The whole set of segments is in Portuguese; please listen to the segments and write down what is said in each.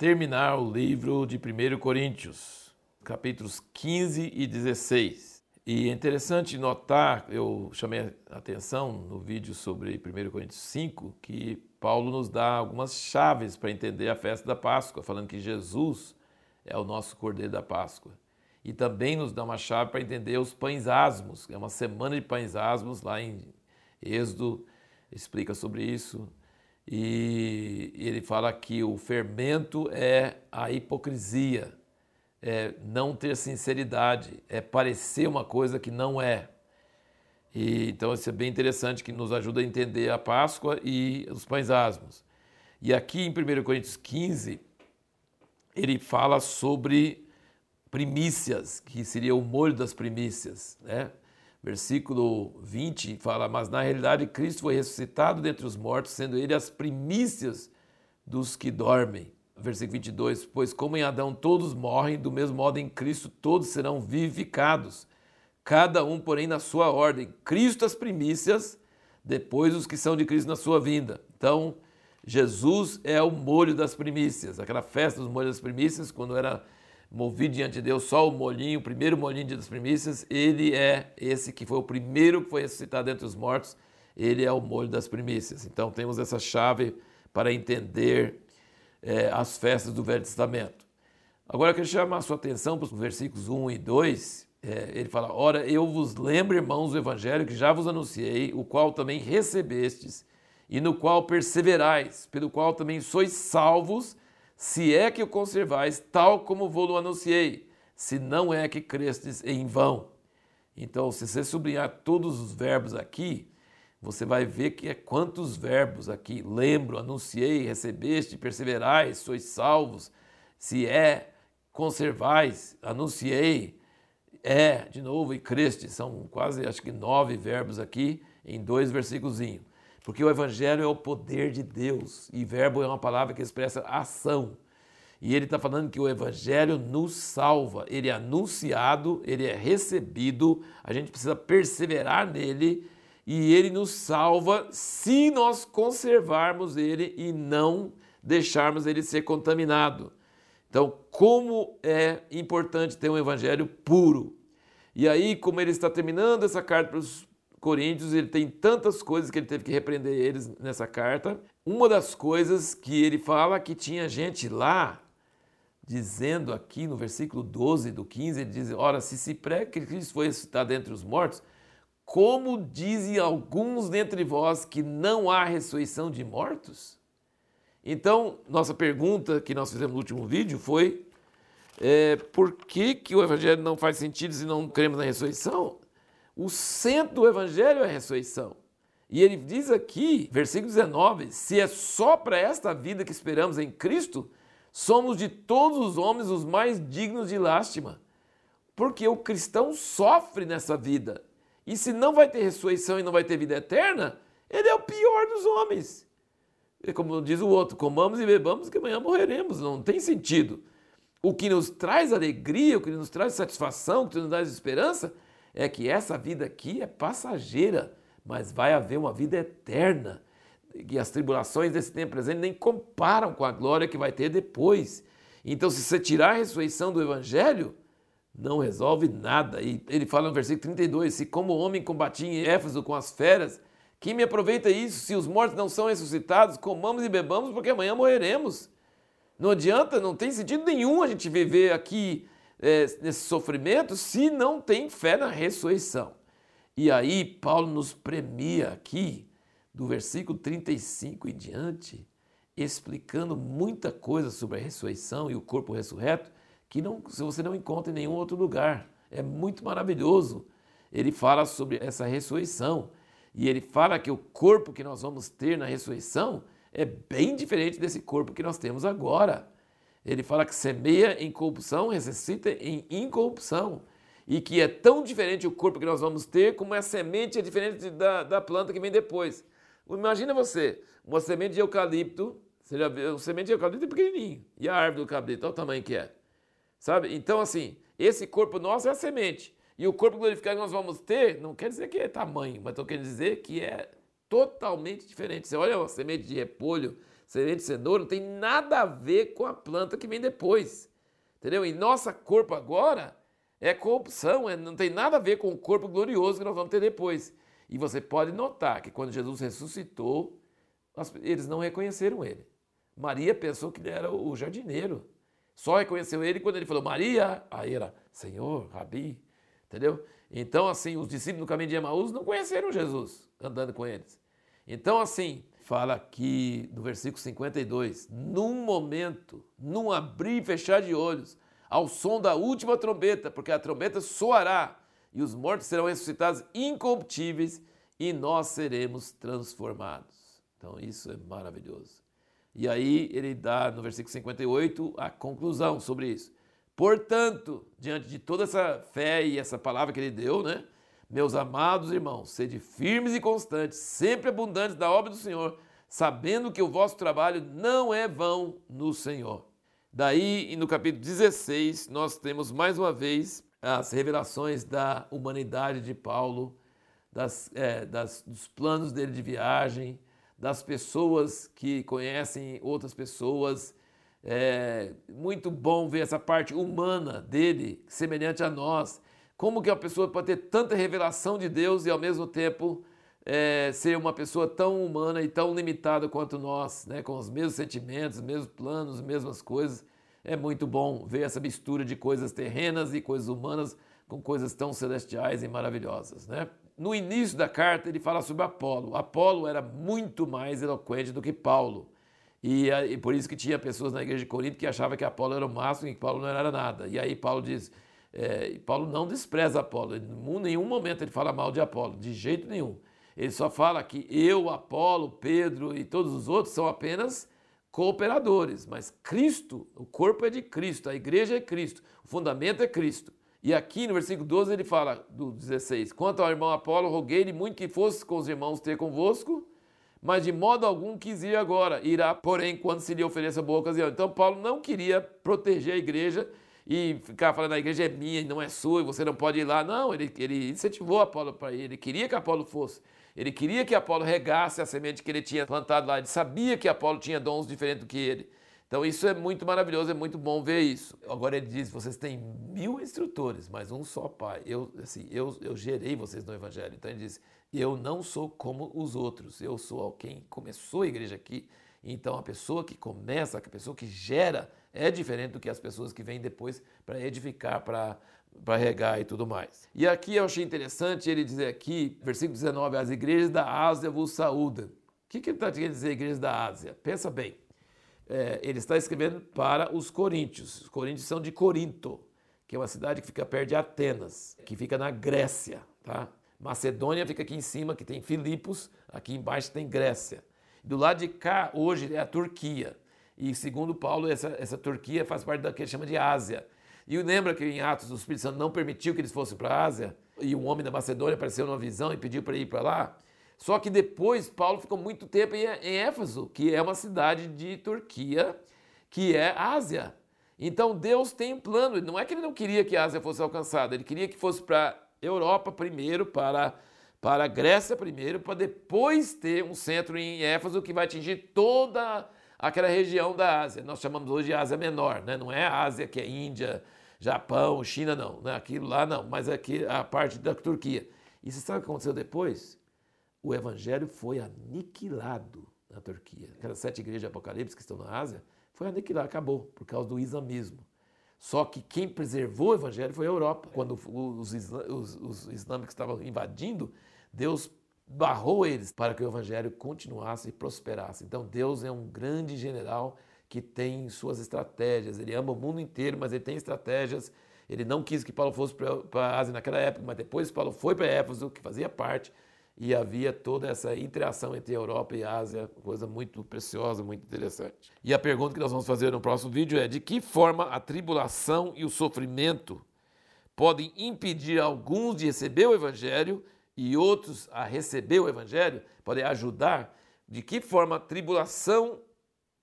terminar o livro de 1 Coríntios, capítulos 15 e 16. E é interessante notar, eu chamei a atenção no vídeo sobre 1 Coríntios 5, que Paulo nos dá algumas chaves para entender a festa da Páscoa, falando que Jesus é o nosso Cordeiro da Páscoa. E também nos dá uma chave para entender os pães asmos, é uma semana de pães asmos, lá em Êxodo explica sobre isso. E ele fala que o fermento é a hipocrisia, é não ter sinceridade, é parecer uma coisa que não é. E, então isso é bem interessante que nos ajuda a entender a Páscoa e os pães asmos. E aqui em 1 Coríntios 15, ele fala sobre primícias, que seria o molho das primícias, né? Versículo 20 fala: Mas na realidade Cristo foi ressuscitado dentre os mortos, sendo ele as primícias dos que dormem. Versículo 22: Pois como em Adão todos morrem, do mesmo modo em Cristo todos serão vivificados, cada um, porém, na sua ordem. Cristo as primícias, depois os que são de Cristo na sua vinda. Então, Jesus é o molho das primícias, aquela festa dos molhos das primícias, quando era movido diante de Deus, só o molhinho, o primeiro molhinho das primícias, ele é esse que foi o primeiro que foi ressuscitado entre os mortos, ele é o molho das primícias. Então temos essa chave para entender é, as festas do Velho Testamento. Agora eu quero chamar a sua atenção para os versículos 1 e 2. É, ele fala: Ora, eu vos lembro, irmãos, o evangelho que já vos anunciei, o qual também recebestes, e no qual perseverais, pelo qual também sois salvos, se é que o conservais, tal como vou-lo anunciei, se não é que crestes em vão. Então, se você sublinhar todos os verbos aqui, você vai ver que é quantos verbos aqui. Lembro, anunciei, recebeste, perseverais, sois salvos. Se é, conservais, anunciei, é, de novo, e creste. São quase, acho que nove verbos aqui em dois versículos. Porque o Evangelho é o poder de Deus e verbo é uma palavra que expressa ação. E ele está falando que o Evangelho nos salva, ele é anunciado, ele é recebido, a gente precisa perseverar nele e ele nos salva se nós conservarmos ele e não deixarmos ele ser contaminado. Então, como é importante ter um Evangelho puro. E aí, como ele está terminando essa carta para os Coríntios, ele tem tantas coisas que ele teve que repreender eles nessa carta. Uma das coisas que ele fala que tinha gente lá dizendo aqui no versículo 12 do 15, ele diz: Ora, se se prega que Cristo foi ressuscitado entre os mortos, como dizem alguns dentre vós que não há ressurreição de mortos? Então, nossa pergunta que nós fizemos no último vídeo foi: é, por que, que o Evangelho não faz sentido se não cremos na ressurreição? O centro do evangelho é a ressurreição. E ele diz aqui, versículo 19: se é só para esta vida que esperamos em Cristo, somos de todos os homens os mais dignos de lástima. Porque o cristão sofre nessa vida. E se não vai ter ressurreição e não vai ter vida eterna, ele é o pior dos homens. E como diz o outro, comamos e bebamos que amanhã morreremos. Não tem sentido. O que nos traz alegria, o que nos traz satisfação, o que nos traz esperança, é que essa vida aqui é passageira, mas vai haver uma vida eterna. E as tribulações desse tempo presente nem comparam com a glória que vai ter depois. Então, se você tirar a ressurreição do Evangelho, não resolve nada. E ele fala no versículo 32: Se como homem combati em Éfeso com as feras, quem me aproveita isso? Se os mortos não são ressuscitados, comamos e bebamos, porque amanhã morreremos. Não adianta, não tem sentido nenhum a gente viver aqui é, nesse sofrimento se não tem fé na ressurreição. E aí Paulo nos premia aqui, do versículo 35 em diante, explicando muita coisa sobre a ressurreição e o corpo ressurreto, que não, se você não encontra em nenhum outro lugar. É muito maravilhoso. Ele fala sobre essa ressurreição. E ele fala que o corpo que nós vamos ter na ressurreição é bem diferente desse corpo que nós temos agora. Ele fala que semeia em corrupção, ressuscita em incorrupção. E que é tão diferente o corpo que nós vamos ter, como a semente é diferente da, da planta que vem depois. Imagina você, uma semente de eucalipto, você já viu, semente de eucalipto é pequenininho, e a árvore do eucalipto, olha o tamanho que é. Sabe? Então, assim, esse corpo nosso é a semente. E o corpo glorificado que nós vamos ter, não quer dizer que é tamanho, mas estou querendo dizer que é totalmente diferente. Você olha uma semente de repolho, semente de cenoura, não tem nada a ver com a planta que vem depois. Entendeu? E nosso corpo agora é corrupção, é, não tem nada a ver com o corpo glorioso que nós vamos ter depois. E você pode notar que quando Jesus ressuscitou, eles não reconheceram ele. Maria pensou que ele era o jardineiro. Só reconheceu ele quando ele falou Maria, aí era Senhor, Rabi, entendeu? Então, assim, os discípulos no caminho de Emaús não conheceram Jesus andando com eles. Então, assim, fala aqui no versículo 52, num momento, num abrir e fechar de olhos, ao som da última trombeta, porque a trombeta soará e os mortos serão ressuscitados incorruptíveis e nós seremos transformados. Então, isso é maravilhoso. E aí ele dá no versículo 58 a conclusão sobre isso. Portanto, diante de toda essa fé e essa palavra que ele deu, né? Meus amados irmãos, sede firmes e constantes, sempre abundantes da obra do Senhor, sabendo que o vosso trabalho não é vão no Senhor. Daí, no capítulo 16, nós temos mais uma vez as revelações da humanidade de Paulo, das, é, das, dos planos dele de viagem, das pessoas que conhecem outras pessoas. É muito bom ver essa parte humana dele, semelhante a nós. Como que a pessoa pode ter tanta revelação de Deus e ao mesmo tempo é, ser uma pessoa tão humana e tão limitada quanto nós, né? com os mesmos sentimentos, os mesmos planos, as mesmas coisas. É muito bom ver essa mistura de coisas terrenas e coisas humanas com coisas tão celestiais e maravilhosas. Né? No início da carta, ele fala sobre Apolo. Apolo era muito mais eloquente do que Paulo. E, e, por isso que tinha pessoas na igreja de Corinto que achavam que Apolo era o máximo e que Paulo não era nada. E aí Paulo diz, é, Paulo não despreza Apolo, em nenhum momento ele fala mal de Apolo, de jeito nenhum. Ele só fala que eu, Apolo, Pedro e todos os outros são apenas cooperadores, mas Cristo, o corpo é de Cristo, a igreja é Cristo, o fundamento é Cristo. E aqui no versículo 12 ele fala, do 16: Quanto ao irmão Apolo, roguei-lhe muito que fosse com os irmãos ter convosco, mas de modo algum quis ir agora. Irá, porém, quando se lhe ofereça boa ocasião. Então, Paulo não queria proteger a igreja e ficar falando a igreja é minha e não é sua e você não pode ir lá. Não, ele, ele incentivou Apolo para ir, ele queria que Apolo fosse. Ele queria que Apolo regasse a semente que ele tinha plantado lá. Ele sabia que Apolo tinha dons diferentes do que ele. Então isso é muito maravilhoso, é muito bom ver isso. Agora ele diz: vocês têm mil instrutores, mas um só pai. Eu, assim, eu, eu gerei vocês no Evangelho. Então ele diz: eu não sou como os outros. Eu sou quem começou a igreja aqui. Então a pessoa que começa, a pessoa que gera, é diferente do que as pessoas que vêm depois para edificar, para regar e tudo mais. E aqui eu achei interessante ele dizer aqui, versículo 19, as igrejas da Ásia vos saúdam. O que, que ele está querendo dizer, igrejas da Ásia? Pensa bem é, ele está escrevendo para os coríntios. Os coríntios são de Corinto, que é uma cidade que fica perto de Atenas, que fica na Grécia. Tá? Macedônia fica aqui em cima, que tem Filipos, aqui embaixo tem Grécia. Do lado de cá, hoje, é a Turquia. E segundo Paulo, essa, essa Turquia faz parte da que ele chama de Ásia. E lembra que em Atos o Espírito Santo não permitiu que eles fossem para a Ásia? E um homem da Macedônia apareceu numa visão e pediu para ir para lá? Só que depois Paulo ficou muito tempo em Éfeso, que é uma cidade de Turquia, que é Ásia. Então Deus tem um plano. Não é que ele não queria que a Ásia fosse alcançada, ele queria que fosse para Europa primeiro, para, para a Grécia primeiro, para depois ter um centro em Éfeso que vai atingir toda aquela região da Ásia. Nós chamamos hoje de Ásia Menor, né? não é a Ásia que é Índia, Japão, China, não. Né? Aquilo lá não, mas aqui a parte da Turquia. E você sabe o que aconteceu depois? o evangelho foi aniquilado na Turquia. Aquelas sete igrejas de Apocalipse que estão na Ásia, foi aniquilado, acabou, por causa do islamismo. Só que quem preservou o evangelho foi a Europa. Quando os, os, os islâmicos estavam invadindo, Deus barrou eles para que o evangelho continuasse e prosperasse. Então Deus é um grande general que tem suas estratégias. Ele ama o mundo inteiro, mas ele tem estratégias. Ele não quis que Paulo fosse para a Ásia naquela época, mas depois Paulo foi para Éfeso, que fazia parte e havia toda essa interação entre Europa e Ásia, coisa muito preciosa, muito interessante. E a pergunta que nós vamos fazer no próximo vídeo é: de que forma a tribulação e o sofrimento podem impedir alguns de receber o Evangelho e outros a receber o Evangelho? Podem ajudar? De que forma a tribulação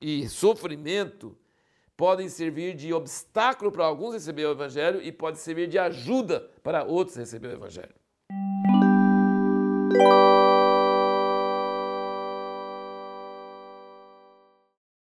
e sofrimento podem servir de obstáculo para alguns receber o Evangelho e pode servir de ajuda para outros receber o Evangelho? Música